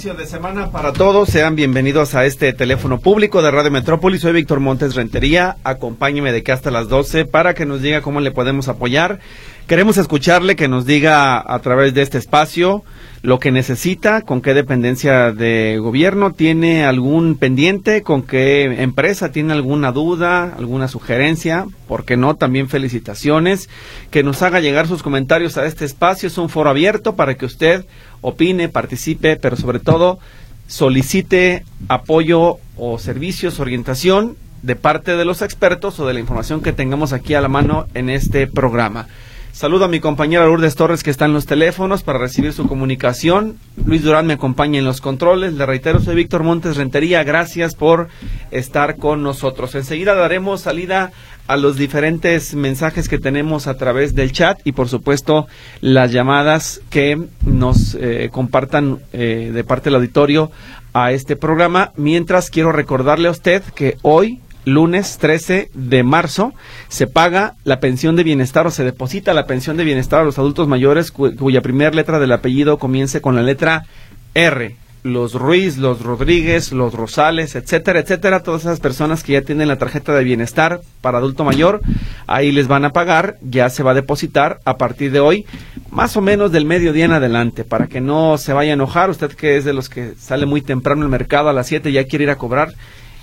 inicio de semana para todos. Sean bienvenidos a este teléfono público de Radio Metrópolis. Soy Víctor Montes Rentería. Acompáñeme de que hasta las 12 para que nos diga cómo le podemos apoyar. Queremos escucharle que nos diga a través de este espacio lo que necesita, con qué dependencia de gobierno tiene algún pendiente, con qué empresa tiene alguna duda, alguna sugerencia, por qué no, también felicitaciones, que nos haga llegar sus comentarios a este espacio, es un foro abierto para que usted opine, participe, pero sobre todo solicite apoyo o servicios, orientación de parte de los expertos o de la información que tengamos aquí a la mano en este programa. Saludo a mi compañera Lourdes Torres que está en los teléfonos para recibir su comunicación. Luis Durán me acompaña en los controles. Le reitero, soy Víctor Montes Rentería. Gracias por estar con nosotros. Enseguida daremos salida a los diferentes mensajes que tenemos a través del chat y por supuesto las llamadas que nos eh, compartan eh, de parte del auditorio a este programa. Mientras quiero recordarle a usted que hoy lunes 13 de marzo, se paga la pensión de bienestar o se deposita la pensión de bienestar a los adultos mayores cuya primera letra del apellido comience con la letra R. Los Ruiz, los Rodríguez, los Rosales, etcétera, etcétera, todas esas personas que ya tienen la tarjeta de bienestar para adulto mayor, ahí les van a pagar, ya se va a depositar a partir de hoy, más o menos del mediodía en adelante, para que no se vaya a enojar, usted que es de los que sale muy temprano al mercado a las 7 ya quiere ir a cobrar,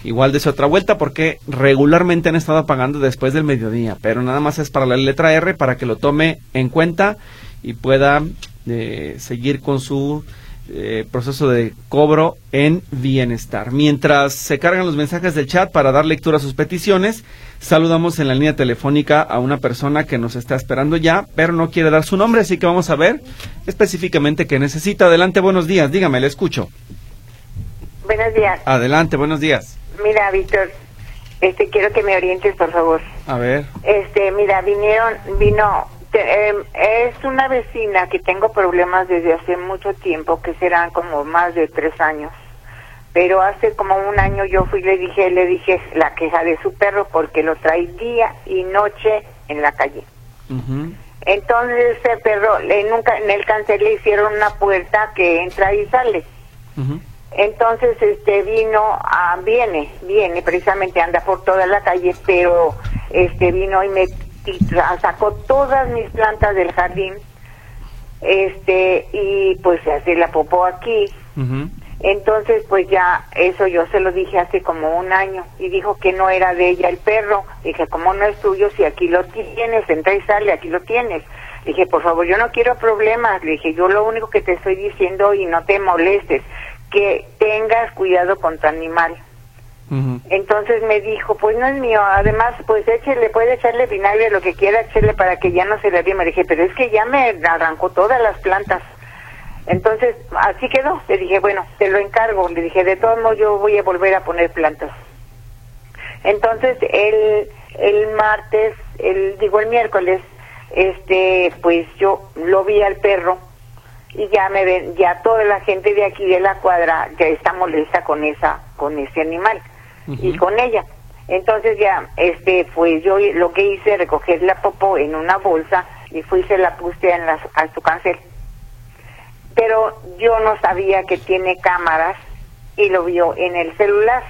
igual de otra vuelta porque regularmente han estado pagando después del mediodía, pero nada más es para la letra R para que lo tome en cuenta y pueda eh, seguir con su eh, proceso de cobro en bienestar. Mientras se cargan los mensajes del chat para dar lectura a sus peticiones, saludamos en la línea telefónica a una persona que nos está esperando ya, pero no quiere dar su nombre, así que vamos a ver específicamente qué necesita. Adelante, buenos días, dígame, le escucho. Buenos días. Adelante, buenos días. Mira, Víctor, este, quiero que me orientes, por favor. A ver. Este, mira, vinieron, vino, em, es una vecina que tengo problemas desde hace mucho tiempo, que serán como más de tres años. Pero hace como un año yo fui y le dije, le dije la queja de su perro porque lo trae día y noche en la calle. Entonces ese perro, le, nunca, en el cáncer le hicieron una puerta que entra y sale. Entonces, este vino, a, viene, viene, precisamente anda por toda la calle, pero este vino y me sacó todas mis plantas del jardín, este, y pues se hace la popó aquí. Entonces, pues ya, eso yo se lo dije hace como un año, y dijo que no era de ella el perro. Dije, ¿cómo no es tuyo si aquí lo tienes? Entra y sale, aquí lo tienes. Dije, por favor, yo no quiero problemas. Le dije, yo lo único que te estoy diciendo y no te molestes, que tengas cuidado con tu animal. Entonces me dijo, pues no es mío, además pues échele, puede echarle vinagre, lo que quiera, echarle para que ya no se le Me dije, pero es que ya me arrancó todas las plantas. Entonces, así quedó. Le dije, bueno, te lo encargo. Le dije, de todos modos yo voy a volver a poner plantas. Entonces, el, el martes, el, digo el miércoles, este, pues yo lo vi al perro y ya me ven, ya toda la gente de aquí de la cuadra ya está molesta con esa, con ese animal y con ella. Entonces ya, este, pues yo lo que hice, recoger la popo en una bolsa y fui y se la puse en a su cáncer. Pero yo no sabía que tiene cámaras y lo vio en el celular.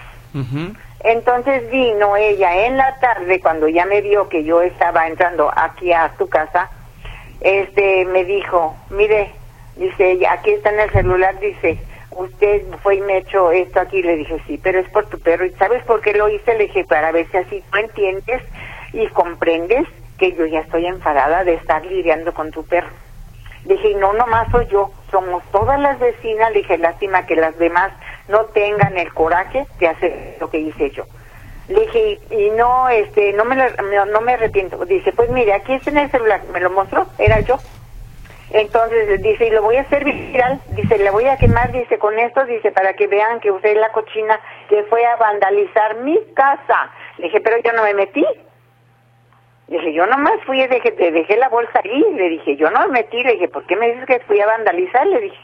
Entonces vino ella en la tarde, cuando ya me vio que yo estaba entrando aquí a su casa, este, me dijo, mire, Dice, aquí está en el celular, dice, usted fue y me echó esto aquí. Le dije, sí, pero es por tu perro. ¿Y sabes por qué lo hice? Le dije, para ver si así tú entiendes y comprendes que yo ya estoy enfadada de estar lidiando con tu perro. Le dije, no, nomás soy yo, somos todas las vecinas. Le dije, lástima que las demás no tengan el coraje de hacer lo que hice yo. Le dije, y, no, este, no me, no, no me arrepiento. Dice, pues mire, aquí está en el celular. Me lo mostró, era yo. Entonces dice, y lo voy a hacer viral, dice, le voy a quemar, dice, con esto, dice, para que vean que usted la cochina que fue a vandalizar mi casa. Le dije, pero yo no me metí. Dije, yo nomás fui, dejé, dejé la bolsa ahí, le dije, yo no me metí, le dije, ¿por qué me dices que fui a vandalizar? Le dije,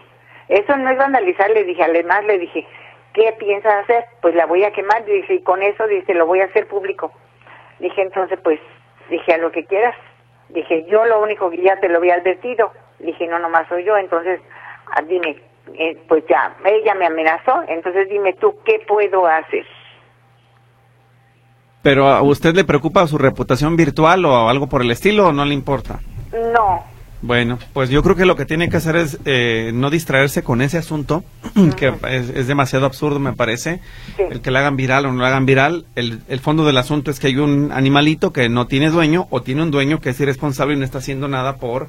eso no es vandalizar, le dije, además le dije, ¿qué piensas hacer? Pues la voy a quemar, dice, y con eso, dice, lo voy a hacer público. Dije, entonces, pues, dije, a lo que quieras. Dije, yo lo único que ya te lo había advertido. Dije, no, nomás soy yo, entonces, ah, dime, eh, pues ya, ella me amenazó, entonces dime tú, ¿qué puedo hacer? ¿Pero a usted le preocupa su reputación virtual o algo por el estilo o no le importa? No, Bueno, pues yo creo que lo que tiene que hacer es eh, no distraerse con ese asunto, que es, es demasiado absurdo, me parece. Sí. El que le hagan viral o no le hagan viral. El, el fondo del asunto es que hay un animalito que no tiene dueño o tiene un dueño que es irresponsable y no está haciendo nada por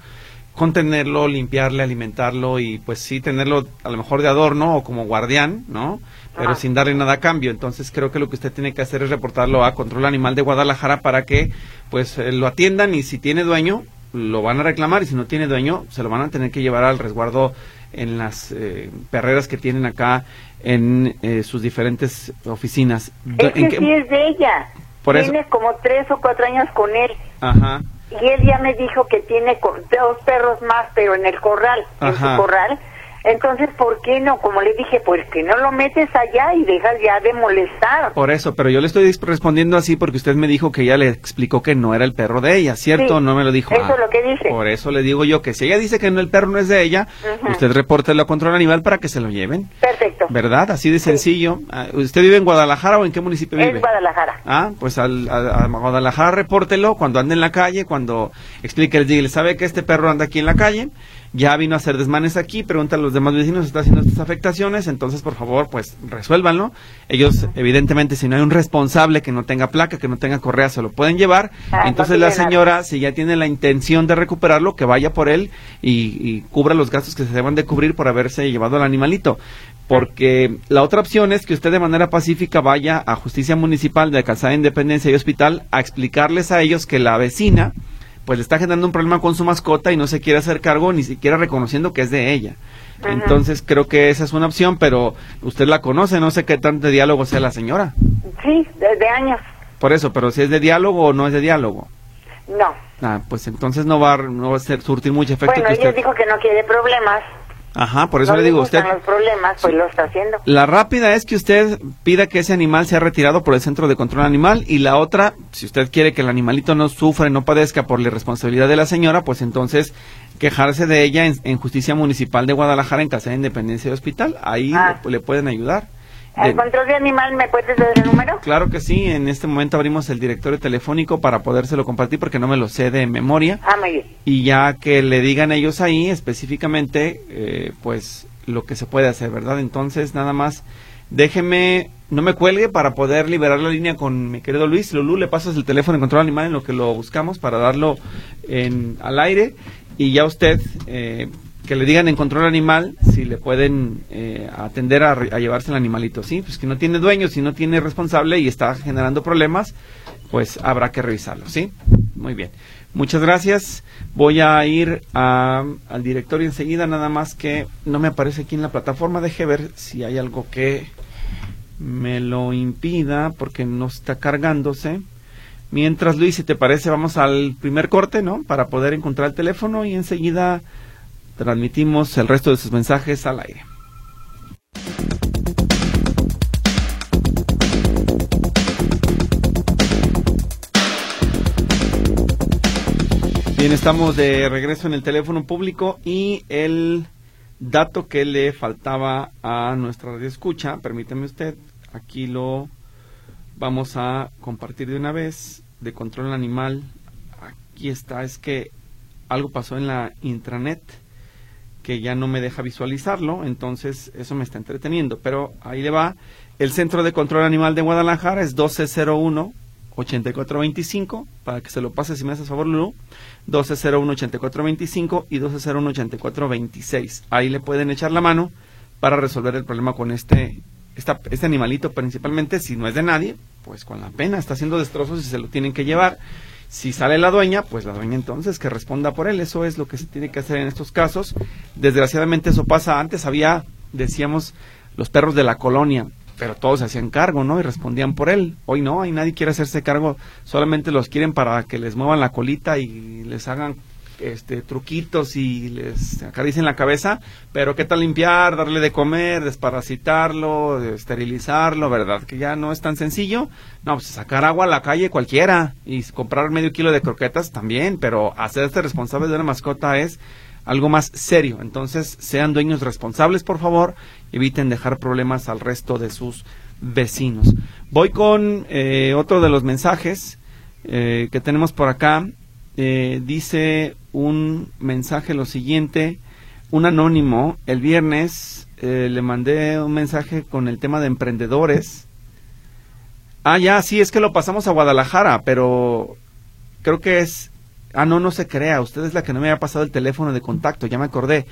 contenerlo, limpiarle, alimentarlo y pues sí tenerlo a lo mejor de adorno o como guardián, ¿no? Pero Ajá. sin darle nada a cambio. Entonces creo que lo que usted tiene que hacer es reportarlo a Control Animal de Guadalajara para que pues eh, lo atiendan y si tiene dueño lo van a reclamar y si no tiene dueño se lo van a tener que llevar al resguardo en las eh, perreras que tienen acá en eh, sus diferentes oficinas. es ¿En que qué- sí es de ella. Por eso- Tiene como tres o cuatro años con él. Ajá. Y él ya me dijo que tiene dos perros más, pero en el corral, en su corral. Entonces, ¿por qué no? Como le dije, pues que no lo metes allá y dejas ya de molestar. Por eso, pero yo le estoy respondiendo así porque usted me dijo que ella le explicó que no era el perro de ella, ¿cierto? Sí, no me lo dijo. eso Ah, es lo que dice. Por eso le digo yo que si ella dice que no, el perro no es de ella, Ujú. usted repórtelo a control animal para que se lo lleven. Perfecto. ¿Verdad? Así de sencillo. Ah, ¿Usted vive en Guadalajara o en qué municipio vive? Es Guadalajara. Ah, pues al, a, a Guadalajara repórtelo cuando ande en la calle, cuando explique, diga, sabe que este perro anda aquí en la calle, ya vino a hacer desmanes aquí, pregunta a los demás vecinos, está haciendo estas afectaciones, entonces por favor, pues resuélvanlo. Ellos, evidentemente, si no hay un responsable que no tenga placa, que no tenga correa, se lo pueden llevar. Ah, entonces no la señora, si ya tiene la intención de recuperarlo, que vaya por él y, y cubra los gastos que se deban de cubrir por haberse llevado al animalito. Porque la otra opción es que usted de manera pacífica vaya a Justicia Municipal de Calzada Independencia y Hospital a explicarles a ellos que la vecina pues le está generando un problema con su mascota y no se quiere hacer cargo ni siquiera reconociendo que es de ella. Entonces creo que esa es una opción, pero usted la conoce, no sé qué tanto de diálogo sea la señora. Sí, desde años. Por eso, pero si es de diálogo o no es de diálogo. No. Ah, pues entonces no va, a- no va a ser, surtir mucho efecto Bueno, que ella dijo que no quiere problemas. Ajá, por eso no le digo usted... los problemas, pues lo está haciendo. La rápida es que usted pida que ese animal sea retirado por el Centro de Control Animal y la otra, si usted quiere que el animalito no sufra y no padezca por la irresponsabilidad de la señora, pues entonces quejarse de ella en, en Justicia Municipal de Guadalajara en Casa de Independencia de Hospital. Ahí Ah. le, le pueden ayudar. ¿Al control de animal me puedes dar el número? claro que sí, en este momento abrimos el directorio telefónico para podérselo compartir porque no me lo sé de memoria. Ah, muy bien. y ya que le digan ellos ahí específicamente eh, pues lo que se puede hacer, ¿verdad? Entonces nada más déjeme, no me cuelgue para poder liberar la línea con mi querido Luis. Lulú, le pasas el teléfono de control animal en lo que lo buscamos para darlo en, al aire y ya usted eh, que le digan en control animal si le pueden eh, atender a, llevarse el animalito, ¿sí? Pues que no tiene dueño, si no tiene responsable y está generando problemas, pues habrá que revisarlo, ¿sí? Muy bien. Muchas gracias. Voy a ir al directorio enseguida, nada más que no me aparece aquí en la plataforma. Deje ver si hay algo que me lo impida porque no está cargándose. Mientras, Luis, si te parece, vamos al primer corte, ¿no? Para poder encontrar el teléfono y enseguida transmitimos el resto de sus mensajes al aire. Bien, estamos de regreso en el teléfono público y el dato que le faltaba a nuestra radio escucha, permítame usted, aquí lo vamos a compartir de una vez de control animal. Aquí está, es que algo pasó en la intranet que ya no me deja visualizarlo, entonces eso me está entreteniendo, pero ahí le va. El Centro de Control Animal de Guadalajara es 1201 8425, para que se lo pase si me haces favor, Lulu. 1201 8425 y 1201 8426. Ahí le pueden echar la mano para resolver el problema con este esta- este animalito principalmente si no es de nadie, pues con la pena está haciendo destrozos y se lo tienen que llevar. Si sale la dueña, pues la dueña entonces que responda por él. Eso es lo que se tiene que hacer en estos casos. Desgraciadamente eso pasa antes. Había, decíamos, los perros de la colonia. pero todos se hacían cargo, ¿no? Y respondían por él. Hoy no, hay nadie quiere hacerse cargo, solamente los quieren para que les muevan la colita y les hagan este truquitos y les acaricien la cabeza, pero qué tal limpiar, darle de comer, desparasitarlo, esterilizarlo, ¿verdad? Que ya no es tan sencillo. No, pues sacar agua a la calle cualquiera y comprar medio kilo de croquetas también, pero hacerse responsable de una mascota es algo más serio. Entonces, sean dueños responsables, por favor, eviten dejar problemas al resto de sus vecinos. Voy con eh, otro de los mensajes eh, que tenemos por acá. Eh, dice un mensaje lo siguiente, un anónimo, el viernes le mandé un mensaje con el tema de emprendedores. Ah, ya, sí, es que lo pasamos a Guadalajara, pero creo que es Ah, no, no se crea. Usted es la que no me había pasado el teléfono de contacto. Ya me acordé.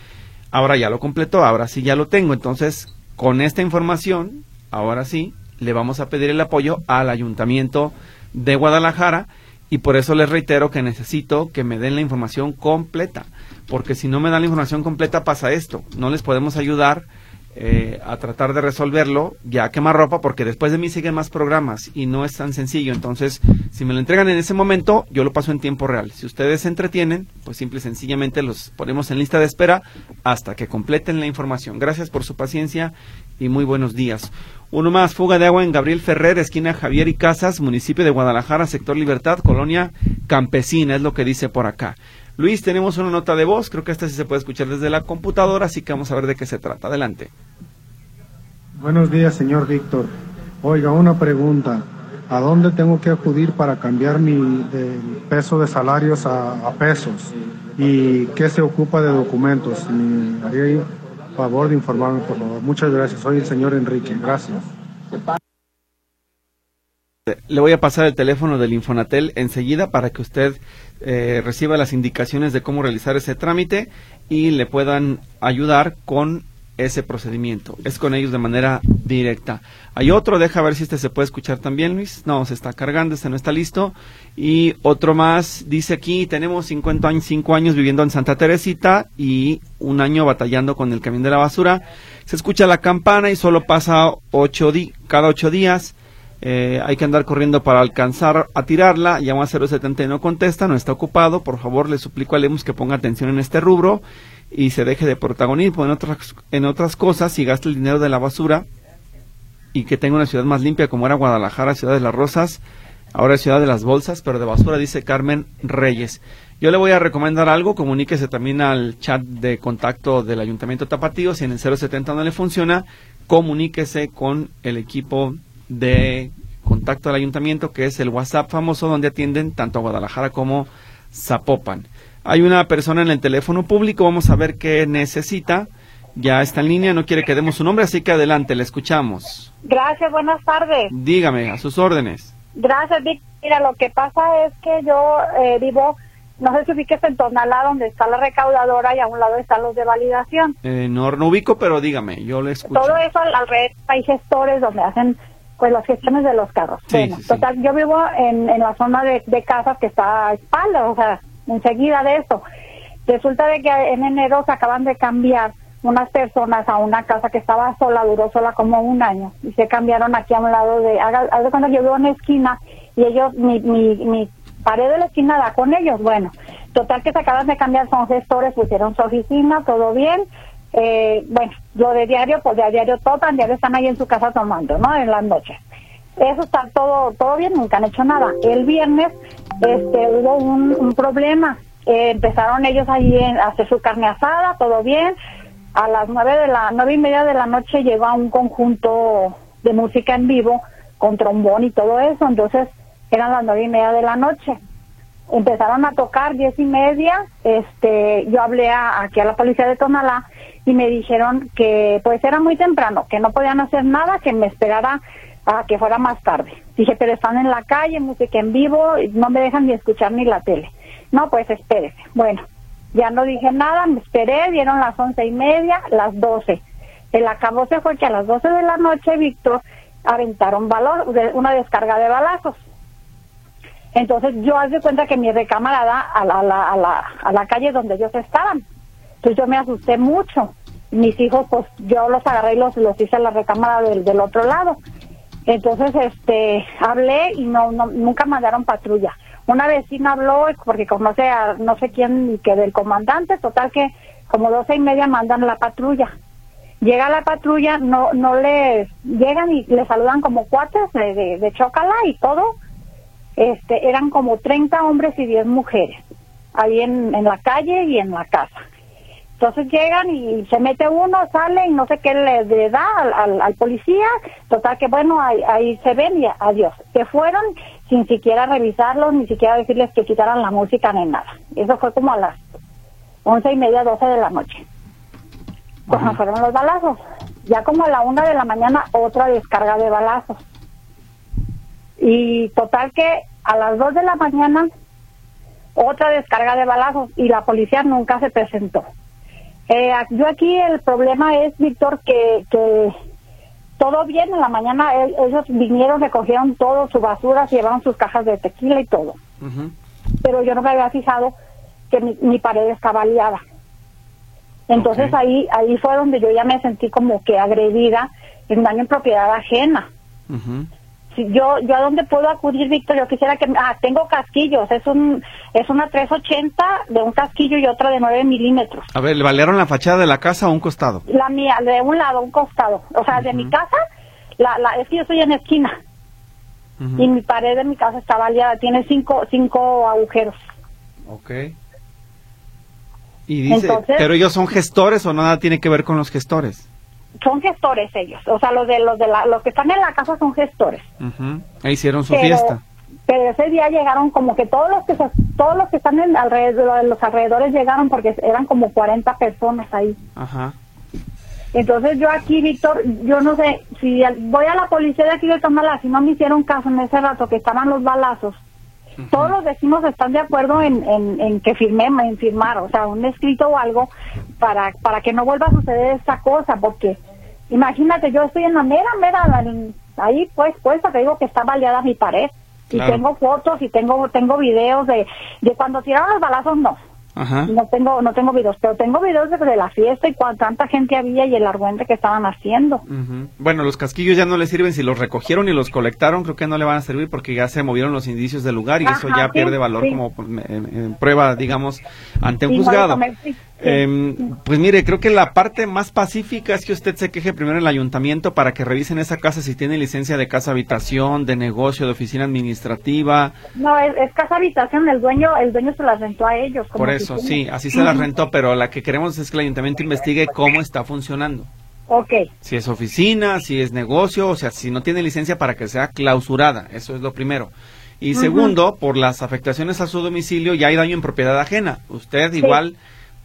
Ahora ya lo completó. Ahora sí ya lo tengo. Entonces, con esta información, ahora sí, le vamos a pedir el apoyo al Ayuntamiento de Guadalajara. Y por eso les reitero que necesito que me den la información completa. Porque si no me dan la información completa pasa esto. No les podemos ayudar eh, a tratar de resolverlo ya quemar ropa porque después de mí siguen más programas y no es tan sencillo. Entonces, si me lo entregan en ese momento, yo lo paso en tiempo real. Si ustedes se entretienen, pues simple y sencillamente los ponemos en lista de espera hasta que completen la información. Gracias por su paciencia y muy buenos días. Uno más, fuga de agua en Gabriel Ferrer, esquina Javier y Casas, municipio de Guadalajara, sector Libertad, colonia campesina, es lo que dice por acá. Luis, tenemos una nota de voz, creo que esta sí se puede escuchar desde la computadora, así que vamos a ver de qué se trata. Adelante. Buenos días, señor Víctor. Oiga, una pregunta. ¿A dónde tengo que acudir para cambiar mi peso de salarios a, pesos? ¿Y qué se ocupa de documentos? Me favor de informarme, por favor. Muchas gracias. Soy el señor Enrique. Gracias. Le voy a pasar el teléfono del Infonatel enseguida para que usted eh, reciba las indicaciones de cómo realizar ese trámite y le puedan ayudar con ese procedimiento. Es con ellos de manera directa. Hay otro, deja ver si este se puede escuchar también, Luis. No, se está cargando, este no está listo. Y otro más, dice aquí, tenemos 50 años, 5 años viviendo en Santa Teresita y un año batallando con el camión de la basura. Se escucha la campana y solo pasa ocho cada ocho días. Eh, hay que andar corriendo para alcanzar a tirarla. Llama a 070 y no contesta, no está ocupado. Por favor, le suplico a Lemus que ponga atención en este rubro y se deje de protagonismo en otras, en otras cosas y gaste el dinero de la basura y que tenga una ciudad más limpia como era Guadalajara, Ciudad de las Rosas. Ahora es Ciudad de las Bolsas, pero de basura, dice Carmen Reyes. Yo le voy a recomendar algo, comuníquese también al chat de contacto del Ayuntamiento Tapatío. Si en el 070 no le funciona, comuníquese con el equipo de contacto al ayuntamiento, que es el WhatsApp famoso donde atienden tanto a Guadalajara como Zapopan. Hay una persona en el teléfono público, vamos a ver qué necesita. Ya está en línea, no quiere que demos su nombre, así que adelante, le escuchamos. Gracias, buenas tardes. Dígame, a sus órdenes. Gracias, Vic. Mira, lo que pasa es que yo eh, vivo, no sé si ubiques en Tonalá, donde está la recaudadora y a un lado están los de validación. Eh, no, no ubico, pero dígame, yo le escucho. Todo eso alrededor hay gestores donde hacen pues las gestiones de los carros. bueno, total, yo vivo en, en la zona de, casas que está a espalda, o sea, enseguida de eso. Resulta de que en enero se acaban de cambiar unas personas a una casa que estaba sola, duró sola como un año, y se cambiaron aquí a un lado de, haz de yo vivo en la esquina, y ellos, mi, mi, mi pared de la esquina da con ellos, bueno, total que se acaban de cambiar, son gestores, pusieron su oficina, todo bien, eh, bueno, yo de diario, pues de diario todo, diario están ahí en su casa tomando, ¿no? En las noches. Eso está todo, todo bien, nunca han hecho nada. El viernes este, hubo un, problema. Eh, empezaron ellos ahí a hacer su carne asada, todo bien. A las nueve de la, nueve y media de la noche llegó un conjunto de música en vivo con trombón y todo eso. Entonces eran las nueve y media de la noche empezaron a tocar diez y media, este, yo hablé aquí a la policía de Tonalá y me dijeron que pues era muy temprano, que no podían hacer nada, que me esperara a que fuera más tarde. Dije, pero están en la calle, música en vivo, no me dejan ni escuchar ni la tele. No, pues espérese. Bueno, ya no dije nada, me esperé, dieron las once y media, las doce. El acabo se fue que a las doce de la noche, Víctor, aventaron balón, una descarga de balazos. Entonces yo hace cuenta que mi recámara da a la, a la, a la, a la calle donde ellos estaban. Entonces yo me asusté mucho. mis hijos, pues yo los agarré y los, los hice a la recámara del, del otro lado. Entonces, este, hablé y no, no, nunca mandaron patrulla. Una vecina habló porque conoce a no sé quién que del comandante, total que como doce y media mandan la patrulla. Llega la patrulla, no, no le llegan y le saludan como cuates de, de, de chocala y todo. Este, eran como 30 hombres y 10 mujeres ahí en, en la calle y en la casa. Entonces llegan y se mete uno, sale y no sé qué le, da al, al, policía. Total que bueno, ahí, ahí se ven y adiós. Se fueron sin siquiera revisarlos, ni siquiera decirles que quitaran la música ni nada. Eso fue como a las once y media, doce de la noche. Cuando fueron los balazos. Ya como a la una de la mañana, otra descarga de balazos. Y total que a las dos de la mañana, otra descarga de balazos y la policía nunca se presentó. Eh, yo aquí el problema es, Víctor, que, que todo bien en la mañana, ellos vinieron, recogieron todo, su basura, se llevaron sus cajas de tequila y todo. Pero yo no me había fijado que mi, pared estaba aliada. Entonces ahí ahí fue donde yo ya me sentí como que agredida en daño en propiedad ajena yo yo a dónde puedo acudir, Víctor, yo quisiera que ah tengo casquillos, es un es una 380 de un casquillo y otra de 9 milímetros. A ver, ¿le valieron la fachada de la casa o un costado? La mía, de un lado, un costado, o sea, de mi casa, la, la es que yo estoy en esquina y mi pared de mi casa está baleada, tiene cinco cinco agujeros. Ok. Y dice, pero ellos son gestores o nada tiene que ver con los gestores son gestores ellos, o sea, los de los de la, los que están en la casa son gestores. Ahí hicieron su fiesta. Pero ese día llegaron como que todos los que todos los que están en alrededor los alrededores llegaron porque eran como 40 personas ahí. Ajá. Entonces yo aquí, Víctor, yo no sé si voy a la policía de aquí de Tomala, si no me hicieron caso en ese rato que estaban los balazos. Todos los vecinos están de acuerdo en, en, que firme, en firmar, o sea, un escrito o algo para, para que no vuelva a suceder esta cosa, porque imagínate, yo estoy en la mera, mera, ahí pues, pues, te digo que está baleada mi pared. Y tengo fotos y tengo tengo videos de, de cuando tiraron los balazos, no. No tengo no tengo videos, pero tengo videos de, la fiesta y cuánta tanta gente había y el argüente que estaban haciendo. Bueno, los casquillos ya no le sirven si los recogieron y los colectaron, creo que no le van a servir porque ya se movieron los indicios del lugar y eso ya pierde valor como prueba, digamos, ante un juzgado. Em, pues mire, creo que la parte más pacífica es que usted se queje primero en el ayuntamiento para que revisen esa casa si tiene licencia de casa habitación, de negocio, de oficina administrativa. No, es, casa habitación, el dueño el dueño se la rentó a ellos. Por eso, sí, así se la rentó, pero la que queremos es que el ayuntamiento investigue cómo está funcionando. Ok. Si es oficina, si es negocio, o sea, si no tiene licencia para que sea clausurada, eso es lo primero. Y segundo, por las afectaciones a su domicilio ya hay daño en propiedad ajena. Usted igual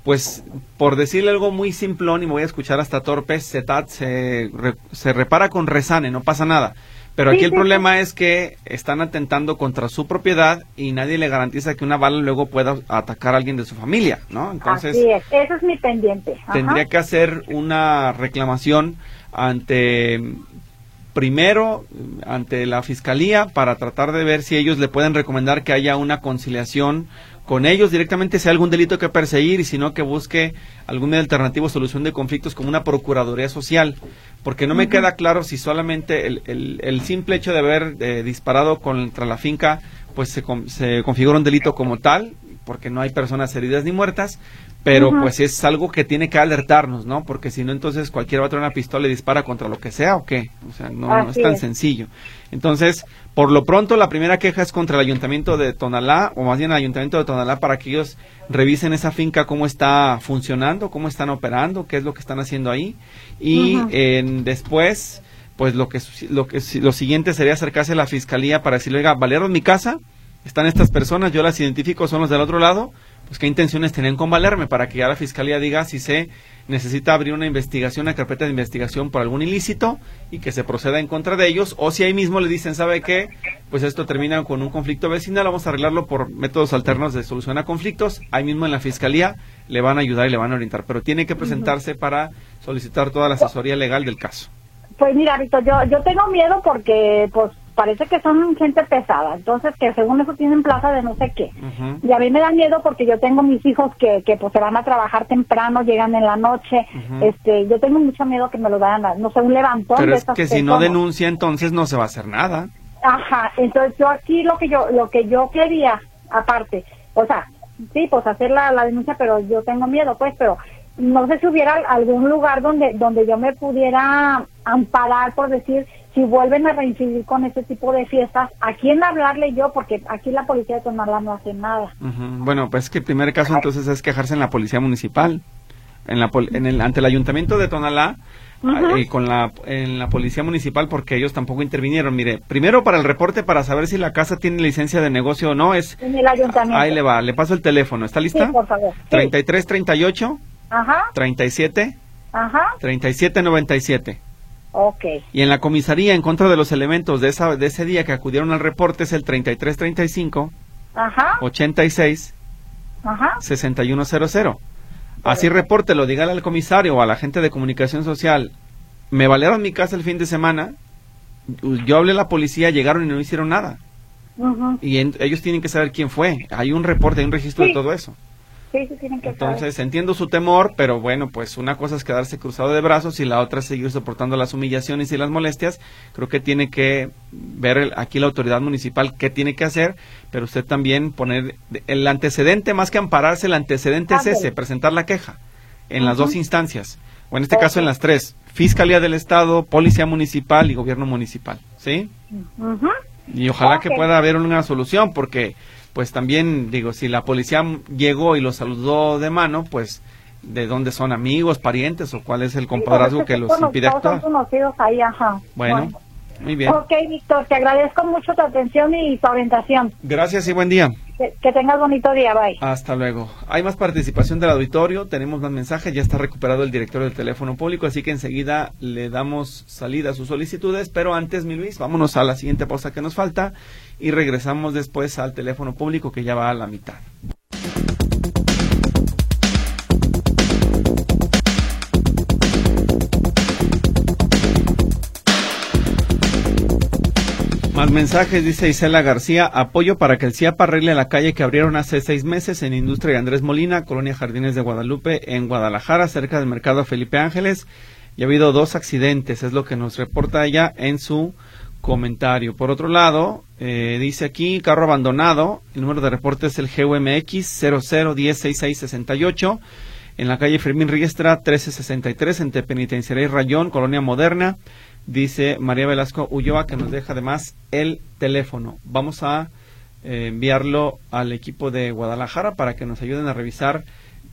pues por decirle algo muy simplón y me voy a escuchar hasta torpe, se, se, se repara con resane, no pasa nada. Pero aquí el problema es que están atentando contra su propiedad y nadie le garantiza que una bala luego pueda atacar a alguien de su familia, ¿no? Entonces, Así es, eso es mi pendiente. Tendría que hacer una reclamación ante primero ante la fiscalía para tratar de ver si ellos le pueden recomendar que haya una conciliación con ellos directamente hay algún delito que perseguir y si no que busque algún medio alternativo solución de conflictos como una procuraduría social. Porque no me queda claro si solamente el, el, simple hecho de haber eh, disparado contra la finca pues se, se configura un delito como tal porque no hay personas heridas ni muertas pero pues es algo que tiene que alertarnos, ¿no? Porque si no, entonces cualquiera va a una pistola y dispara contra lo que sea o qué. O sea, no, es tan sencillo. Entonces, por lo pronto, la primera queja es contra el ayuntamiento de Tonalá, o más bien el ayuntamiento de Tonalá, para que ellos revisen esa finca, cómo está funcionando, cómo están operando, qué es lo que están haciendo ahí. Y después, pues lo que, lo que lo siguiente sería acercarse a la fiscalía para decirle, oiga, valieron mi casa, están estas personas, yo las identifico, son los del otro lado, pues qué intenciones tienen con valerme para que ya la fiscalía diga si se necesita abrir una investigación, una carpeta de investigación por algún ilícito y que se proceda en contra de ellos, o si ahí mismo le dicen, ¿sabe qué? Pues esto termina con un conflicto vecinal, vamos a arreglarlo por métodos alternos de solución a conflictos, ahí mismo en la fiscalía le van a ayudar y le van a orientar, pero tiene que presentarse para solicitar toda la asesoría legal del caso. Pues mira, Víctor, yo, yo tengo miedo porque, pues, parece que son gente pesada, entonces que según eso tienen plaza de no sé qué. Y a mí me da miedo porque yo tengo mis hijos que, que pues se van a trabajar temprano, llegan en la noche, este, yo tengo mucho miedo que me lo vayan a, no sé, un levantón. Pero es que si no denuncia entonces no se va a hacer nada. Ajá, entonces yo aquí lo que yo, lo que yo quería, aparte, o sea, sí, pues hacer la, la denuncia, pero yo tengo miedo, pues, pero no sé si hubiera algún lugar donde donde yo me pudiera amparar por decir si vuelven a reincidir con este tipo de fiestas, ¿a quién hablarle yo? Porque aquí la policía de Tonalá no hace nada. Bueno, pues es que el primer caso entonces es quejarse en la policía municipal, en la en el ante el ayuntamiento de Tonalá. y eh, con la en la policía municipal porque ellos tampoco intervinieron. Mire, primero para el reporte para saber si la casa tiene licencia de negocio o no es en el ayuntamiento. Ahí le va, le paso el teléfono. ¿Está lista? Sí, por favor. 3338 Ajá. 37 Ajá. 3797. Ok. Y en la comisaría, en contra de los elementos de, esa, de ese día que acudieron al reporte, es el 3335 Ajá. 86 Ajá. 6100. Así lo dígale al comisario o a la gente de comunicación social. Me valieron mi casa el fin de semana, yo hablé a la policía, llegaron y no hicieron nada. Y ellos tienen que saber quién fue. Hay un reporte, hay un registro de todo eso. Entonces entiendo su temor, pero bueno, pues una cosa es quedarse cruzado de brazos y la otra es seguir soportando las humillaciones y las molestias. Creo que tiene que ver aquí la autoridad municipal qué tiene que hacer, pero usted también poner el antecedente, más que ampararse, el antecedente es ese, presentar la queja en las dos instancias, o en este caso en las tres, Fiscalía del Estado, Policía Municipal y Gobierno Municipal, ¿sí? Y ojalá que pueda haber una solución, porque pues también digo, si la policía llegó y los saludó de mano, pues de dónde son amigos, parientes o cuál es el compadrazgo que los impide actuar. conocidos ahí, ajá. Bueno, muy bien. Ok, Víctor, te agradezco mucho tu atención y tu orientación. Gracias y buen día. Que, tengas bonito día, bye. Hasta luego. Hay más participación del auditorio, tenemos más mensajes, ya está recuperado el director del teléfono público, así que enseguida le damos salida a sus solicitudes, pero antes, mi Luis, vámonos a la siguiente pausa que nos falta y regresamos después al teléfono público que ya va a la mitad. Más mensajes, dice Isela García, apoyo para que el CIAPA arregle la calle que abrieron hace seis meses en Industria de Andrés Molina, Colonia Jardines de Guadalupe, en Guadalajara, cerca del Mercado Felipe Ángeles. Y ha habido dos accidentes, es lo que nos reporta ella en su comentario. Por otro lado, eh, dice aquí, carro abandonado, el número de reporte es el GUMX 00106668, en la calle Fermín Riestra 1363, entre Penitenciaria y Rayón, Colonia Moderna. Dice María Velasco Ulloa que nos deja además el teléfono. Vamos a eh, enviarlo al equipo de Guadalajara para que nos ayuden a revisar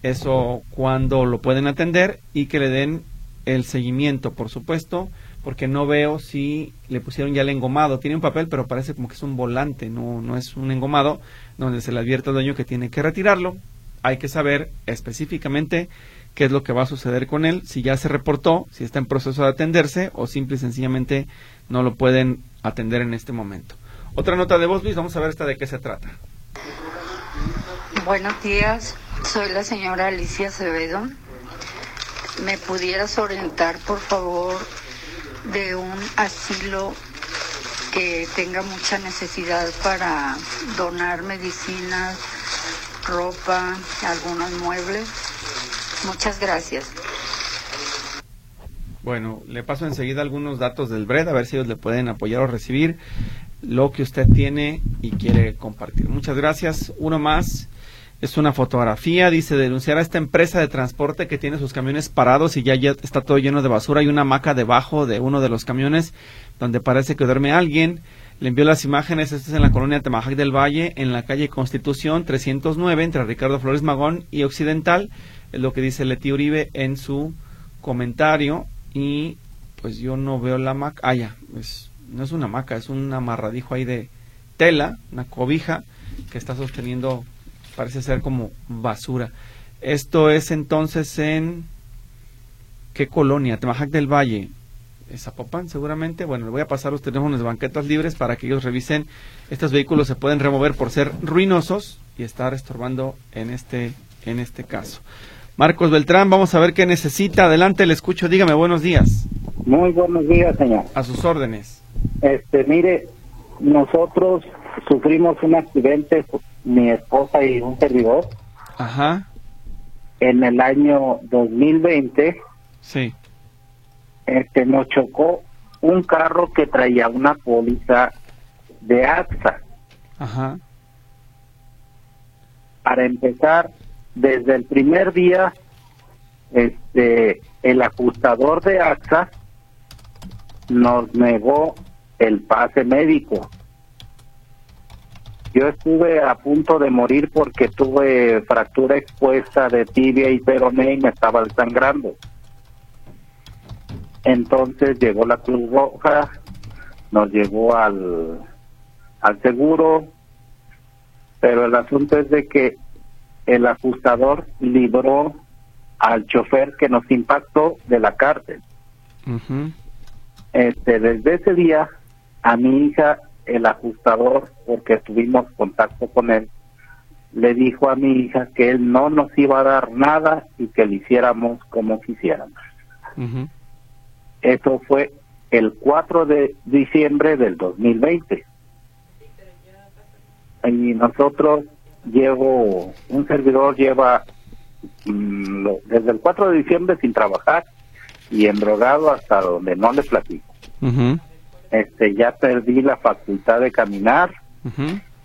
eso cuando lo pueden atender y que le den el seguimiento, por supuesto, porque no veo si le pusieron ya el engomado. Tiene un papel, pero parece como que es un volante, no, no es un engomado, donde se le advierte al dueño que tiene que retirarlo. Hay que saber específicamente qué es lo que va a suceder con él, si ya se reportó, si está en proceso de atenderse o simple y sencillamente no lo pueden atender en este momento. Otra nota de voz, Luis, vamos a ver esta de qué se trata. Buenos días, soy la señora Alicia Acevedo. ¿Me pudieras orientar, por favor, de un asilo que tenga mucha necesidad para donar medicinas, ropa, algunos muebles? Muchas gracias. Bueno, le paso enseguida algunos datos del BRED, a ver si ellos le pueden apoyar o recibir lo que usted tiene y quiere compartir. Muchas gracias. Uno más. Es una fotografía, dice denunciar a esta empresa de transporte que tiene sus camiones parados y ya, ya está todo lleno de basura. Hay una hamaca debajo de uno de los camiones donde parece que duerme alguien. Le envió las imágenes, esto es en la colonia Temajac del Valle, en la calle Constitución 309, entre Ricardo Flores Magón y Occidental es lo que dice Leti Uribe en su comentario y pues yo no veo la hamaca, ah ya, no es una hamaca, es un amarradijo ahí de tela, una cobija que está sosteniendo, parece ser como basura. Esto es entonces en ¿qué colonia? Temajac del Valle. Zapopan seguramente. Bueno, le voy a pasar los teléfonos de banquetas libres para que ellos revisen. Estos vehículos se pueden remover por ser ruinosos y estar estorbando en este, en este caso. Marcos Beltrán, vamos a ver qué necesita. Adelante, le escucho. Dígame, buenos días. Muy buenos días, señor. A sus órdenes. Este, mire, nosotros sufrimos un accidente, mi esposa y un servidor. Ajá. En el año 2020. Sí. Este, nos chocó un carro que traía una póliza de AXA. Ajá. Para empezar, desde el primer día, este, el ajustador de AXA nos negó el pase médico. Yo estuve a punto de morir porque tuve fractura expuesta de tibia y peroné y me estaba sangrando. Entonces llegó la Cruz Roja, nos llevó al, al seguro, pero el asunto es de que el ajustador libró al chofer que nos impactó de la cárcel. Este, desde ese día a mi hija el ajustador, porque tuvimos contacto con él, le dijo a mi hija que él no nos iba a dar nada y que le hiciéramos como quisiéramos. Eso fue el 4 de diciembre del 2020. Y nosotros llevo, un servidor lleva mm, desde el 4 de diciembre sin trabajar y endrogado hasta donde no le platico. Este, ya perdí la facultad de caminar.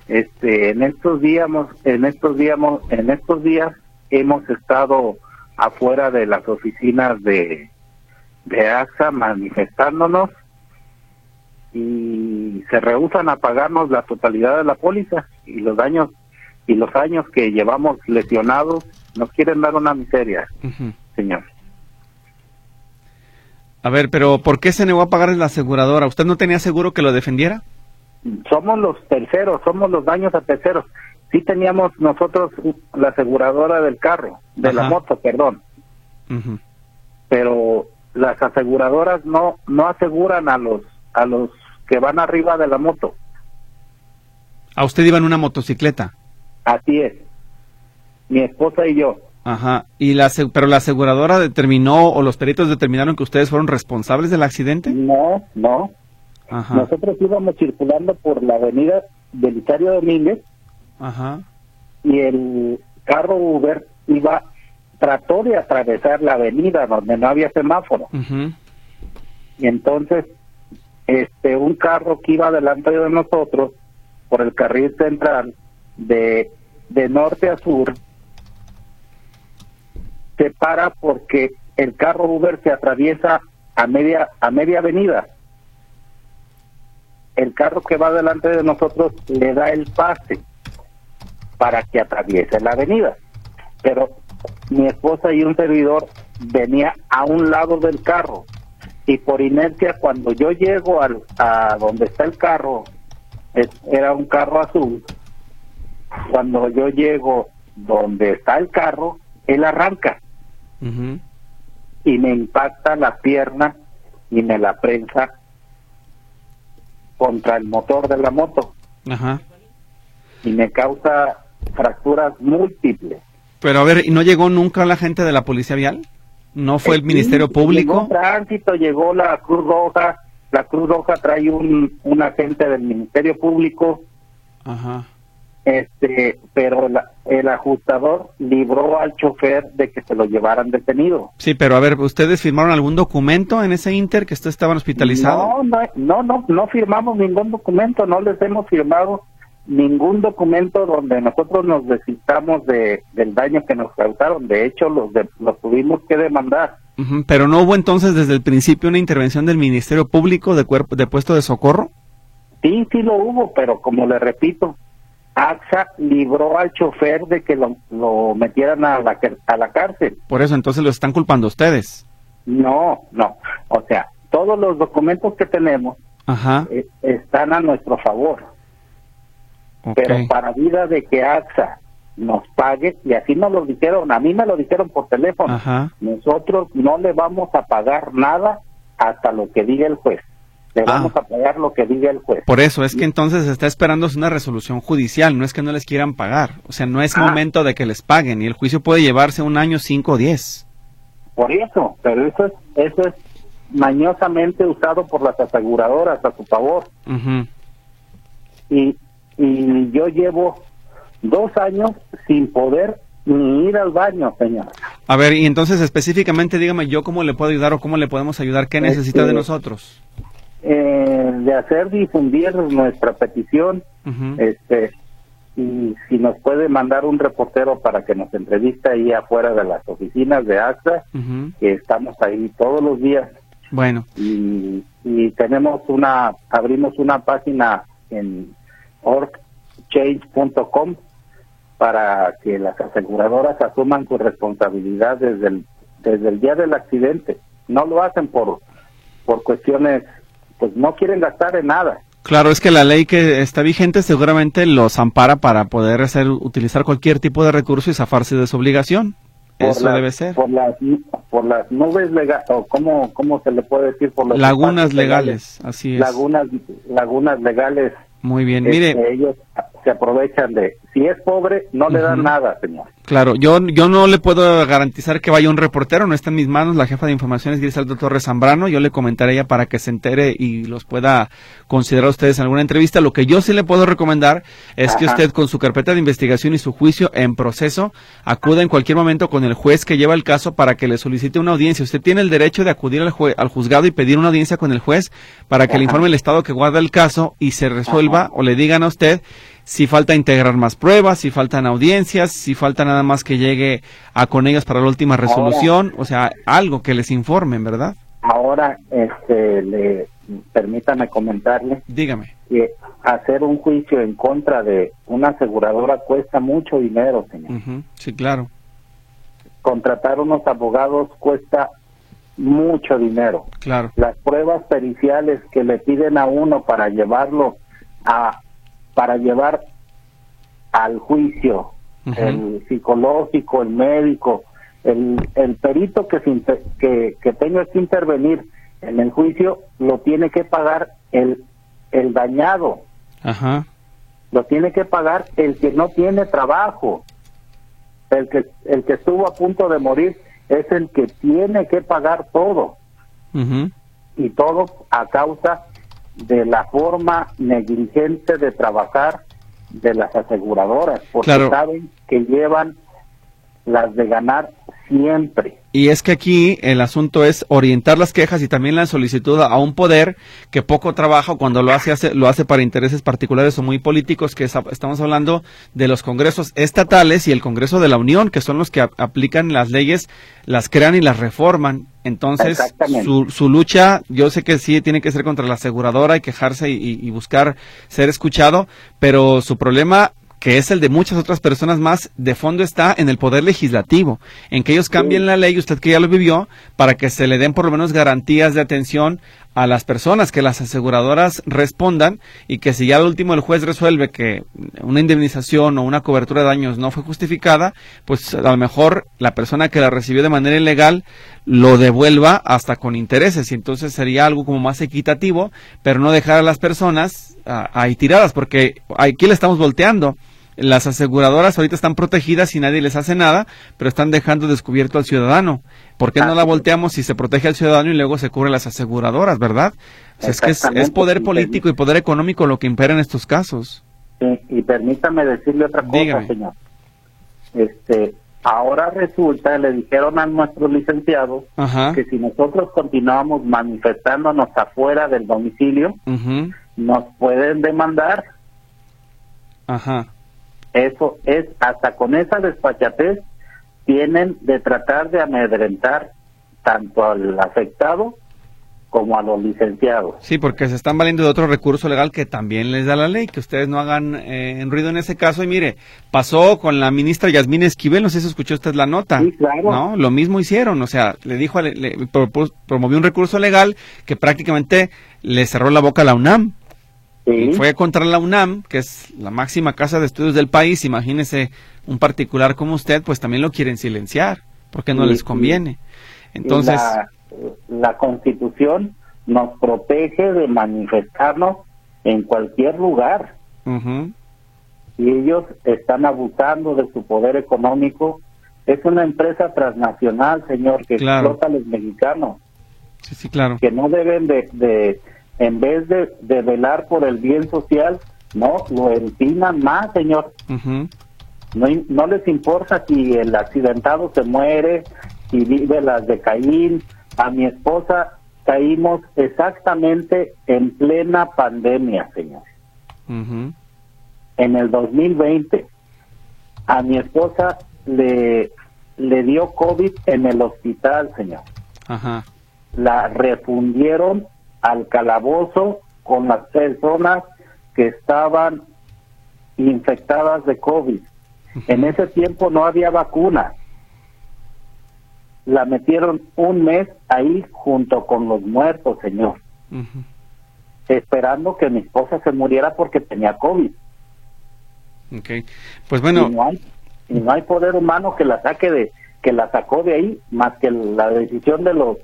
Este, en estos días, en estos días, en estos días hemos estado afuera de las oficinas de de AXA manifestándonos y se rehusan a pagarnos la totalidad de la póliza y los daños y los años que llevamos lesionados nos quieren dar una miseria, señor. A ver, pero ¿por qué se negó a pagar la aseguradora? ¿Usted no tenía seguro que lo defendiera? Somos los terceros, somos los daños a terceros. Sí teníamos nosotros la aseguradora del carro, de la moto, perdón. Pero las aseguradoras no no aseguran a los a los que van arriba de la moto. ¿A usted iba en una motocicleta? Así es. Mi esposa y yo. Ajá. ¿Y la, pero la aseguradora determinó o los peritos determinaron que ustedes fueron responsables del accidente? No, no. Ajá. Nosotros íbamos circulando por la avenida Belisario Domínguez. Ajá. Y el carro Uber iba trató de atravesar la avenida donde no había semáforo. Y entonces, este, un carro que iba delante de nosotros por el carril central de, de norte a sur se para porque el carro Uber se atraviesa a media a media avenida. El carro que va delante de nosotros le da el pase para que atraviese la avenida. Pero mi esposa y un servidor venía a un lado del carro y por inercia cuando yo llego al, a donde está el carro, era un carro azul, cuando yo llego donde está el carro, él arranca y me impacta la pierna y me la prensa contra el motor de la moto y me causa fracturas múltiples pero a ver, ¿y no llegó nunca la gente de la Policía Vial? ¿No fue el, Ministerio Público? Llegó tránsito, llegó la Cruz Roja, la Cruz Roja trae un, un agente del Ministerio Público. Ajá. Este, pero el ajustador libró al chofer de que se lo llevaran detenido. Sí, pero a ver, ¿ustedes firmaron algún documento en ese inter que ustedes estaban hospitalizados? No, no, no, no firmamos ningún documento, no les hemos firmado ningún documento donde nosotros nos desistamos de, del daño que nos causaron. De hecho, los, los tuvimos que demandar. Pero no hubo entonces desde el principio una intervención del Ministerio Público de, cuerpo, de puesto de socorro. Sí, sí lo hubo, pero como le repito, AXA libró al chofer de que lo, lo metieran a la, a la cárcel. Por eso entonces lo están culpando ustedes. No, no. O sea, todos los documentos que tenemos eh, están a nuestro favor. Pero para vida de que AXA nos pague, y así nos lo dijeron, a mí me lo dijeron por teléfono, nosotros no le vamos a pagar nada hasta lo que diga el juez. Le ah. vamos a pagar lo que diga el juez. Por eso, es que entonces está esperando una resolución judicial, no es que no les quieran pagar. O sea, no es ah. momento de que les paguen y el juicio puede llevarse un año, cinco o diez. Por eso, pero eso es, eso es mañosamente usado por las aseguradoras a su favor. y, y yo llevo dos años sin poder ni ir al baño, señor. A ver, y entonces específicamente dígame yo cómo le puedo ayudar o cómo le podemos ayudar, ¿qué necesita de Este, nosotros? Eh, de hacer difundir nuestra petición, este, y si nos puede mandar un reportero para que nos entreviste ahí afuera de las oficinas de AXA, que estamos ahí todos los días. Bueno, y, y tenemos una, abrimos una página en orgchange.com para que las aseguradoras asuman su responsabilidad desde el, desde el día del accidente. No lo hacen por, por cuestiones, pues no quieren gastar en nada. claro, es que la ley que está vigente seguramente los ampara para poder hacer utilizar cualquier tipo de recurso y zafarse de su obligación. Por Eso las- debe ser. Por las, por las nubes legales, o cómo, cómo se le puede decir, por los Lagunas legales, así es. Lagunas, lagunas legales Muy bien, Este, mire, ellos se aprovechan de si es pobre no le dan nada señor. Claro, yo, yo no le puedo garantizar que vaya un reportero, no está en mis manos, la jefa de información es Griselda Torres Zambrano, yo le comentaré a ella para que se entere y los pueda considerar ustedes en alguna entrevista. Lo que yo sí le puedo recomendar es que usted con su carpeta de investigación y su juicio en proceso acuda en cualquier momento con el juez que lleva el caso para que le solicite una audiencia. Usted tiene el derecho de acudir al, jue- al juzgado y pedir una audiencia con el juez para que le informe el estado que guarda el caso y se resuelva o le digan a usted si falta integrar más pruebas, si faltan audiencias, si falta nada más que llegue a con ellas para la última resolución, o sea, algo que les informen, ¿verdad? ahora este le permítame comentarle Dígame. que hacer un juicio en contra de una aseguradora cuesta mucho dinero señor Sí, claro. contratar unos abogados cuesta mucho dinero Claro. las pruebas periciales que le piden a uno para llevarlo a para llevar al juicio el psicológico el médico el, el perito que, se inter- que que tenga que intervenir en el juicio lo tiene que pagar el el dañado. Ajá. lo tiene que pagar el que no tiene trabajo. El que el que estuvo a punto de morir es el que tiene que pagar todo. Y todo a causa de la forma negligente de trabajar de las aseguradoras, porque Claro. saben que llevan las de ganar siempre. Y es que aquí el asunto es orientar las quejas y también la solicitud a un poder que poco trabaja cuando lo hace, hace- lo hace para intereses particulares o muy políticos, que es- estamos hablando de los congresos estatales y el Congreso de la Unión, que son los que ap- aplican las leyes, las crean y las reforman. Entonces, su, su lucha, yo sé que sí tiene que ser contra la aseguradora y quejarse y- y buscar ser escuchado, pero su problema que es el de muchas otras personas más, de fondo está en el poder legislativo, en que ellos cambien la ley, usted que ya lo vivió, para que se le den por lo menos garantías de atención a las personas, que las aseguradoras respondan y que si ya al último el juez resuelve que una indemnización o una cobertura de daños no fue justificada, pues a lo mejor la persona que la recibió de manera ilegal lo devuelva hasta con intereses y entonces sería algo como más equitativo, pero no dejar a las personas ah, ahí tiradas, porque aquí le estamos volteando. Las aseguradoras ahorita están protegidas y nadie les hace nada, pero están dejando descubierto al ciudadano. ¿Por qué no la volteamos si se protege al ciudadano y luego se cubre las aseguradoras, verdad? O sea, es que es, poder político y poder económico lo que impera en estos casos. Sí, y permítame decirle otra cosa, Dígame. señor. Este, ahora resulta, le dijeron a nuestros licenciados Ajá. que si nosotros continuamos manifestándonos afuera del domicilio, nos pueden demandar. Ajá. Eso es, hasta con esa despachatez, tienen de tratar de amedrentar tanto al afectado como a los licenciados. Sí, porque se están valiendo de otro recurso legal que también les da la ley, que ustedes no hagan eh, en ruido en ese caso. Y mire, pasó con la ministra Yasmín Esquivel, no sé si escuchó usted la nota. Sí, claro. No, lo mismo hicieron, o sea, le dijo, le, le promovió un recurso legal que prácticamente le cerró la boca a la UNAM. Sí, fue contra la UNAM, que es la máxima casa de estudios del país. Imagínese un particular como usted, pues también lo quieren silenciar, porque no Sí, les conviene. Entonces, la, la constitución nos protege de manifestarnos en cualquier lugar. y ellos están abusando de su poder económico. Es una empresa transnacional, señor, que Claro. explota a los mexicanos, sí, sí, claro. que no deben de, de en vez de, de velar por el bien social, No, lo empinan más, señor. no, no les importa si el accidentado se muere, si vive las de Caín. A mi esposa caímos exactamente en plena pandemia, señor. En el 2020, a mi esposa le, le dio COVID en el hospital, señor. La refundieron al calabozo con las personas que estaban infectadas de COVID. En ese tiempo no había vacuna. La metieron un mes ahí junto con los muertos, señor. Esperando que mi esposa se muriera porque tenía COVID. Ok. Pues bueno. Y no, hay, y no hay poder humano que la saque de, que la sacó de ahí, más que la decisión de los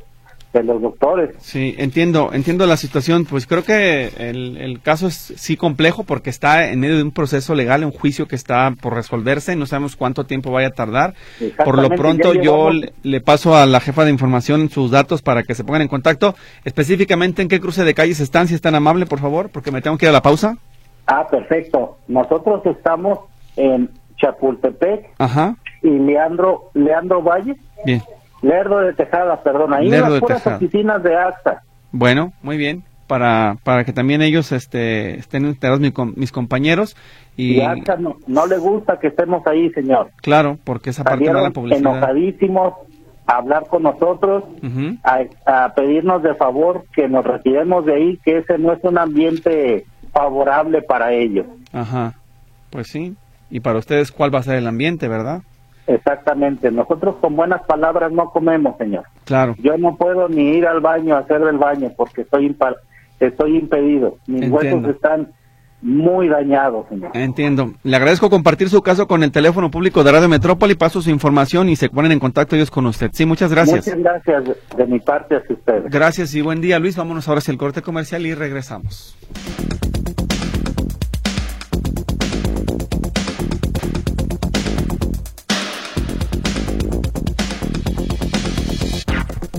de los doctores. Sí, entiendo, entiendo la situación. Pues creo que el, caso es sí complejo porque está en medio de un proceso legal, un juicio que está por resolverse. No sabemos cuánto tiempo vaya a tardar. Por lo pronto yo le, paso a la jefa de información sus datos para que se pongan en contacto. Específicamente en qué cruce de calles están, si es tan amable, por favor, porque me tengo que ir a la pausa. Ah, perfecto. Nosotros estamos en Chapultepec Ajá. y Leandro, Leandro Valle. Bien. Lerdo de Tejada, perdón, ahí en las puras oficinas de AXA. Bueno, muy bien. Para, para que también ellos este, estén enterados mis compañeros. Y, y AXA no, no, le gusta que estemos ahí, señor. Claro, porque esa parte de la publicidad. enojadísimos a hablar con nosotros, a, pedirnos de favor que nos retiremos de ahí, que ese no es un ambiente favorable para ellos. Ajá, pues sí. Y para ustedes, ¿cuál va a ser el ambiente, verdad? Exactamente. Nosotros con buenas palabras no comemos, señor. Claro. Yo no puedo ni ir al baño a hacer el baño porque estoy, estoy impedido. Mis huesos están muy dañados, señor. Entiendo. Le agradezco compartir su caso con el teléfono público de Radio Metrópoli, paso su información y se ponen en contacto ellos con usted. Sí, muchas gracias. Muchas gracias de, mi parte hacia usted. Gracias y buen día, Luis. Vámonos ahora hacia el corte comercial y regresamos.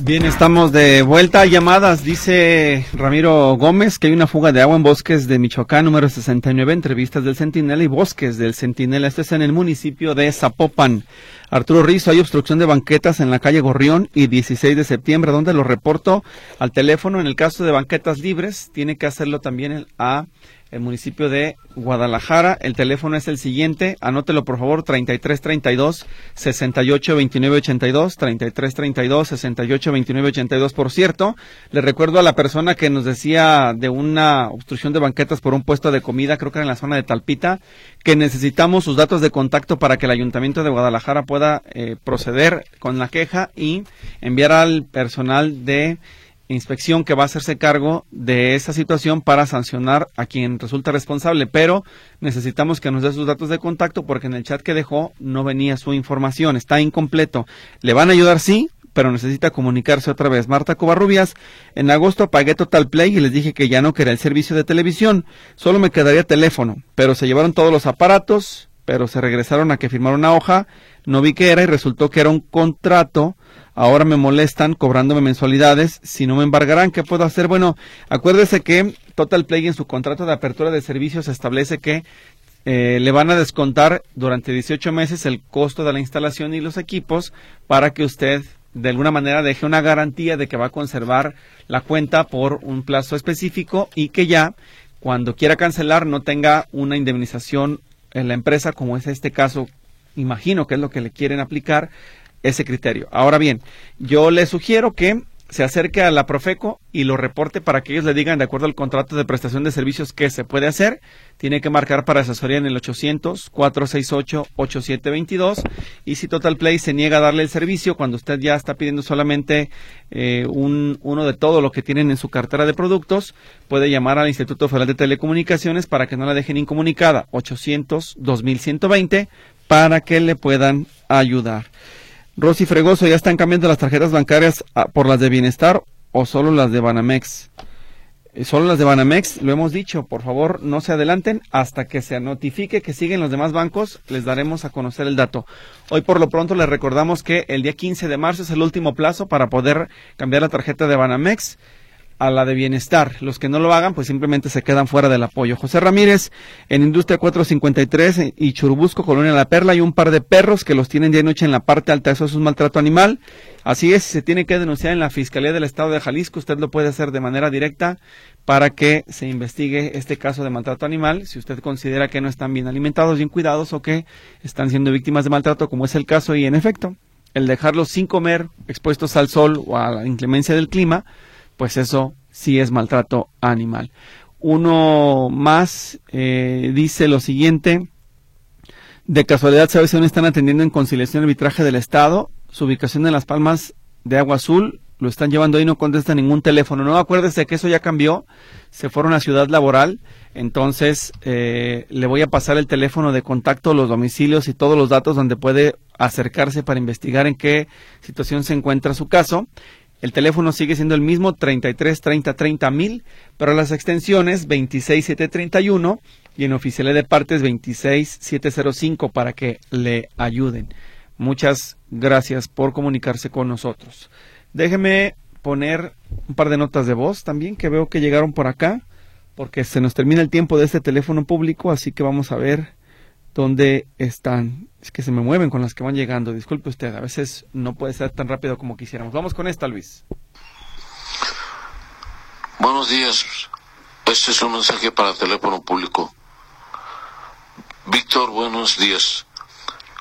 Bien, estamos de vuelta a llamadas. Dice Ramiro Gómez que hay una fuga de agua en bosques de Michoacán, número 69, entrevistas del Centinela y bosques del Centinela. Este es en el municipio de Zapopan. Arturo Rizo, hay obstrucción de banquetas en la calle Gorrión y 16 de septiembre, donde lo reporto al teléfono. En el caso de banquetas libres, tiene que hacerlo también a el municipio de Guadalajara. El teléfono es el siguiente, anótelo por favor, 3332 682982, 3332 682982. Por cierto, le recuerdo a la persona que nos decía de una obstrucción de banquetas por un puesto de comida, creo que era en la zona de Talpita, que necesitamos sus datos de contacto para que el Ayuntamiento de Guadalajara pueda eh, proceder con la queja y enviar al personal de inspección que va a hacerse cargo de esa situación para sancionar a quien resulta responsable, pero necesitamos que nos dé sus datos de contacto porque en el chat que dejó no venía su información, está incompleto. Le van a ayudar, sí, pero necesita comunicarse otra vez. Marta Covarrubias, en agosto pagué Total Play y les dije que ya no quería el servicio de televisión, solo me quedaría teléfono, pero se llevaron todos los aparatos, pero se regresaron a que firmaron una hoja, no vi qué era y resultó que era un contrato ahora me molestan cobrándome mensualidades, si no me embargarán, ¿qué puedo hacer? Bueno, acuérdese que Total Play en su contrato de apertura de servicios establece que eh, le van a descontar durante 18 meses el costo de la instalación y los equipos para que usted de alguna manera deje una garantía de que va a conservar la cuenta por un plazo específico y que ya cuando quiera cancelar no tenga una indemnización en la empresa como es este caso imagino que es lo que le quieren aplicar ese criterio. Ahora bien, yo le sugiero que se acerque a la Profeco y lo reporte para que ellos le digan, de acuerdo al contrato de prestación de servicios, qué se puede hacer. Tiene que marcar para asesoría en el 800-468-8722. Y si Total Play se niega a darle el servicio, cuando usted ya está pidiendo solamente eh, un, uno de todo lo que tienen en su cartera de productos, puede llamar al Instituto Federal de Telecomunicaciones para que no la dejen incomunicada. 800-2120 para que le puedan ayudar. Rosy Fregoso, ¿ya están cambiando las tarjetas bancarias ah, por las de Bienestar o solo las de Banamex? Eh, solo las de Banamex, lo hemos dicho, por favor no se adelanten hasta que se notifique que siguen los demás bancos, les daremos a conocer el dato. Hoy por lo pronto les recordamos que el día 15 de marzo es el último plazo para poder cambiar la tarjeta de Banamex. A la de bienestar. Los que no lo hagan, pues simplemente se quedan fuera del apoyo. José Ramírez, en Industria 453 y Churubusco, Colonia La Perla, hay un par de perros que los tienen día y noche en la parte alta. Eso es un maltrato animal. Así es, se tiene que denunciar en la Fiscalía del Estado de Jalisco. Usted lo puede hacer de manera directa para que se investigue este caso de maltrato animal. Si usted considera que no están bien alimentados, bien cuidados o que están siendo víctimas de maltrato, como es el caso, y en efecto, el dejarlos sin comer, expuestos al sol o a la inclemencia del clima, pues eso sí es maltrato animal. Uno más eh, dice lo siguiente, de casualidad, ¿sabes si no están atendiendo en conciliación y arbitraje del Estado? Su ubicación en Las Palmas de Agua Azul, lo están llevando ahí, no contesta ningún teléfono. No acuérdese que eso ya cambió, se fueron a Ciudad Laboral, entonces eh, le voy a pasar el teléfono de contacto, los domicilios y todos los datos donde puede acercarse para investigar en qué situación se encuentra su caso. El teléfono sigue siendo el mismo, 33 30 30 mil, pero las extensiones 26731 y en oficiales de partes 26705 para que le ayuden. Muchas gracias por comunicarse con nosotros. Déjeme poner un par de notas de voz también que veo que llegaron por acá, porque se nos termina el tiempo de este teléfono público, así que vamos a ver dónde están. Es que se me mueven con las que van llegando. Disculpe usted, a veces no puede ser tan rápido como quisiéramos. Vamos con esta, Luis. Buenos días. Este es un mensaje para el teléfono público. Víctor, buenos días.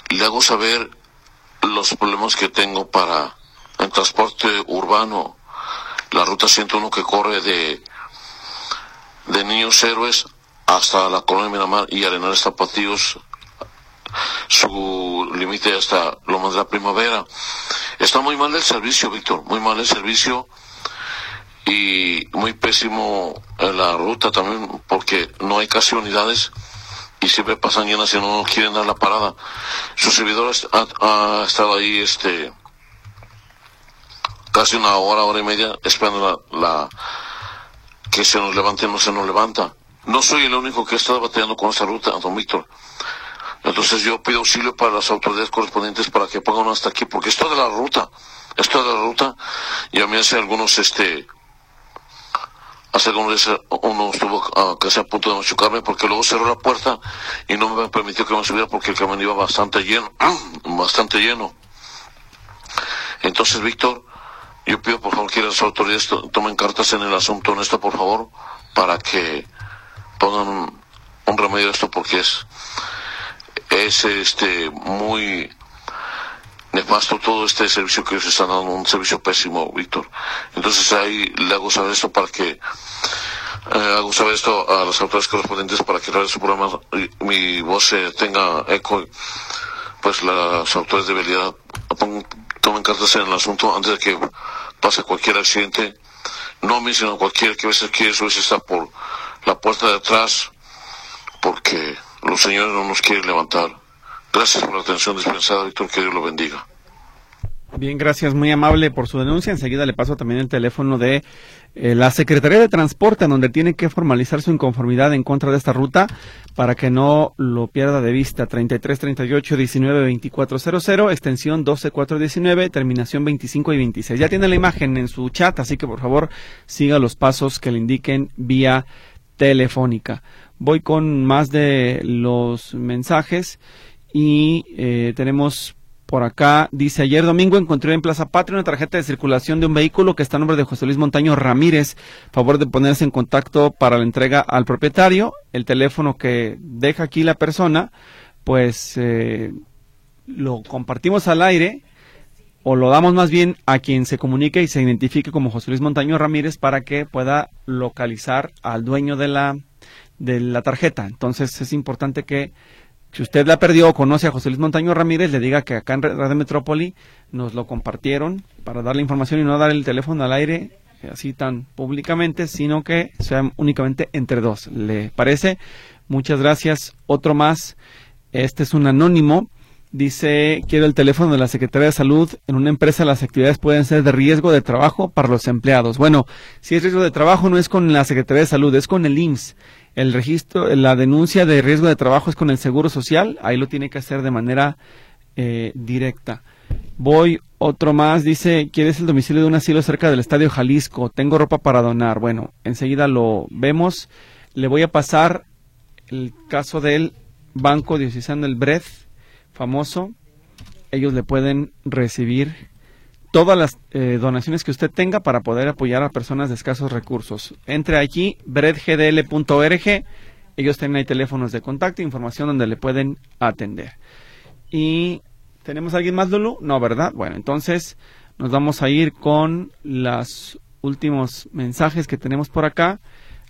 Le hago saber los problemas que tengo para el transporte urbano. La ruta 101 que corre de, de Niños Héroes hasta la colonia Miramar y Arenales Zapatillos, su límite hasta lo más de la primavera. Está muy mal el servicio, Víctor, muy mal el servicio y muy pésimo la ruta también porque no hay casi unidades y siempre pasan llenas y no quieren dar la parada. Su servidor ha, estado ahí este casi una hora, hora y media esperando la, la que se nos levante no se nos levanta. No soy el único que ha estado batallando con esta ruta, don Víctor. Entonces yo pido auxilio para las autoridades correspondientes para que pongan hasta aquí, porque esto de la ruta, esto de la ruta, y a mí hace algunos, este, hace algunos días uno estuvo casi a punto de machucarme porque luego cerró la puerta y no me permitió que me subiera porque el camión iba bastante lleno, bastante lleno. Entonces, Víctor, yo pido por favor que las autoridades tomen cartas en el asunto en esto, por favor, para que pongan un, remedio a esto porque es, es este muy nefasto todo este servicio que ellos están dando, un servicio pésimo, Víctor. Entonces ahí le hago saber esto para que eh, hago saber esto a las autoridades correspondientes para que a su programa mi voz tenga eco. Pues las autoridades de habilidad tomen cartas en el asunto antes de que pase cualquier accidente. No a cualquiera que a veces quiere subirse está por la puerta de atrás porque los señores no nos quieren levantar. Gracias por la atención dispensada, Víctor, que Dios lo bendiga. Bien, gracias, muy amable por su denuncia. Enseguida le paso también el teléfono de eh, la Secretaría de Transporte, donde tiene que formalizar su inconformidad en contra de esta ruta para que no lo pierda de vista. 33 38 19 24 00, extensión 12 4 19, terminación 25 y 26. Ya tiene la imagen en su chat, así que por favor siga los pasos que le indiquen vía telefónica. Voy con más de los mensajes y eh, tenemos por acá, dice, ayer domingo encontré en Plaza Patria una tarjeta de circulación de un vehículo que está a nombre de José Luis Montaño Ramírez. Favor de ponerse en contacto para la entrega al propietario. El teléfono que deja aquí la persona, pues eh, lo compartimos al aire o lo damos más bien a quien se comunique y se identifique como José Luis Montaño Ramírez para que pueda localizar al dueño de la, de la tarjeta. Entonces es importante que si usted la perdió o conoce a José Luis Montaño Ramírez, le diga que acá en Radio Metrópoli nos lo compartieron para dar la información y no dar el teléfono al aire eh, así tan públicamente, sino que sea únicamente entre dos. ¿Le parece? Muchas gracias. Otro más. Este es un anónimo Dice, quiero el teléfono de la Secretaría de Salud. En una empresa las actividades pueden ser de riesgo de trabajo para los empleados. Bueno, si es riesgo de trabajo no es con la Secretaría de Salud, es con el IMSS. El registro, la denuncia de riesgo de trabajo es con el Seguro Social. Ahí lo tiene que hacer de manera eh, directa. Voy Otro más dice, ¿quieres el domicilio de un asilo cerca del Estadio Jalisco? Tengo ropa para donar. Bueno, enseguida lo vemos. Le voy a pasar el caso del Banco Diocesano del Bred, famoso. Ellos le pueden recibir todas las eh, donaciones que usted tenga para poder apoyar a personas de escasos recursos. Entre aquí, bredgdl.org. Ellos tienen ahí teléfonos de contacto, información donde le pueden atender. Y ¿tenemos alguien más, Lulu? No, ¿verdad? Bueno, entonces nos vamos a ir con los últimos mensajes que tenemos por acá.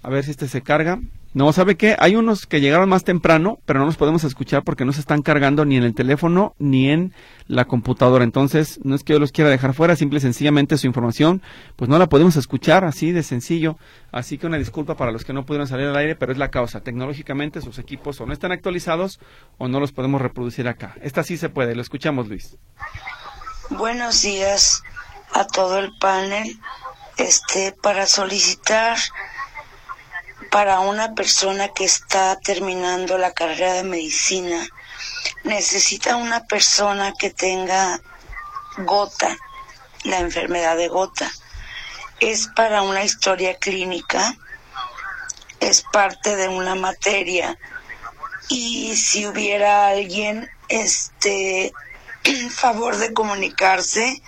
A ver si este se carga. No, ¿sabe qué? Hay unos que llegaron más temprano, pero no nos podemos escuchar porque no se están cargando ni en el teléfono ni en la computadora. Entonces, no es que yo los quiera dejar fuera, simple y sencillamente su información, pues no la podemos escuchar así de sencillo. Así que una disculpa para los que no pudieron salir al aire, pero es la causa. Tecnológicamente sus equipos o no están actualizados o no los podemos reproducir acá. Esta sí se puede, lo escuchamos, Luis. Buenos días a todo el panel. Este, para solicitar para una persona que está terminando la carrera de medicina, necesita una persona que tenga gota, la enfermedad de gota. Es para una historia clínica, es parte de una materia y si hubiera alguien, este, favor de comunicarse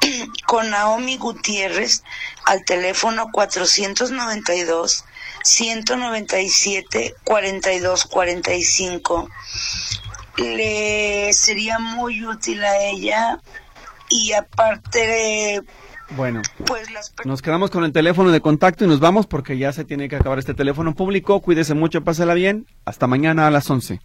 con Naomi Gutiérrez al teléfono 492 197 42 45. Le sería muy útil a ella y aparte bueno, pues nos quedamos con el teléfono de contacto y nos vamos porque ya se tiene que acabar este teléfono público. Cuídese mucho, pásela bien. Hasta mañana a las 11.